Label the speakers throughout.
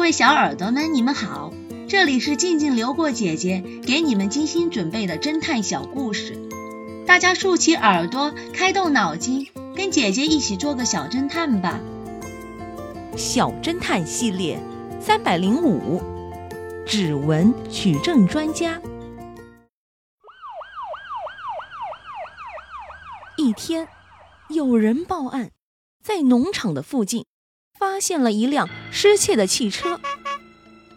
Speaker 1: 各位小耳朵们，你们好，这里是静静流过姐姐给你们精心准备的侦探小故事，大家竖起耳朵，开动脑筋，跟姐姐一起做个小侦探吧。
Speaker 2: 小侦探系列三百零五，指纹取证专家。一天，有人报案，在农场的附近发现了一辆失窃的汽车。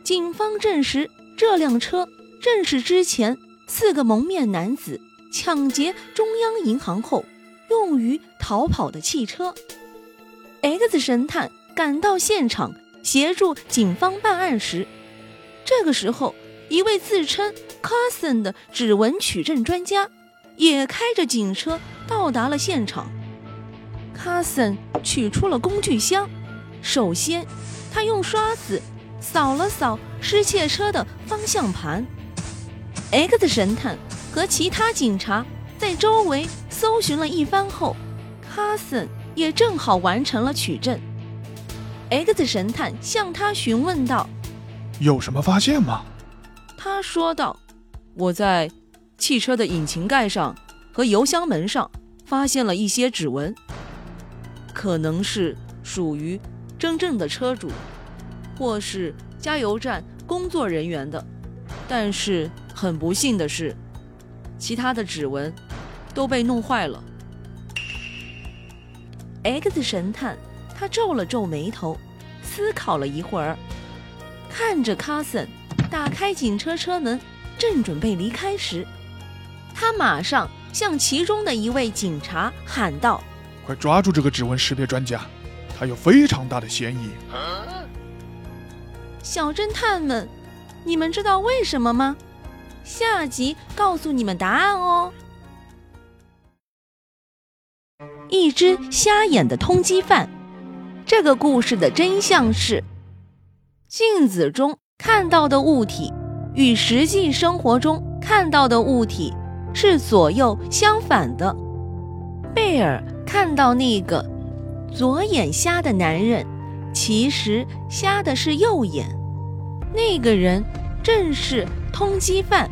Speaker 2: 警方证实，这辆车正是之前四个蒙面男子抢劫中央银行后用于逃跑的汽车。X 神探赶到现场协助警方办案时，这个时候，一位自称 Cousin 的指纹取证专家也开着警车到达了现场。Cousin 取出了工具箱，首先他用刷子。扫了扫失窃车的方向盘，X 神探和其他警察在周围搜寻了一番后，卡森也正好完成了取证。X 神探向他询问道：“
Speaker 3: 有什么发现吗？”
Speaker 2: 他说道：“我在汽车的引擎盖上和油箱门上发现了一些指纹，可能是属于真正的车主。”或是加油站工作人员的，但是很不幸的是，其他的指纹都被弄坏了。X 神探他皱了皱眉头，思考了一会儿，看着卡森打开警车车门，正准备离开时，他马上向其中的一位警察喊道：“
Speaker 3: 快抓住这个指纹识别专家，他有非常大的嫌疑。”
Speaker 2: 小侦探们，你们知道为什么吗？下集告诉你们答案哦。一只瞎眼的通缉犯。这个故事的真相是：镜子中看到的物体与实际生活中看到的物体是左右相反的。贝尔看到那个左眼瞎的男人。其实瞎的是右眼，那个人正是通缉犯。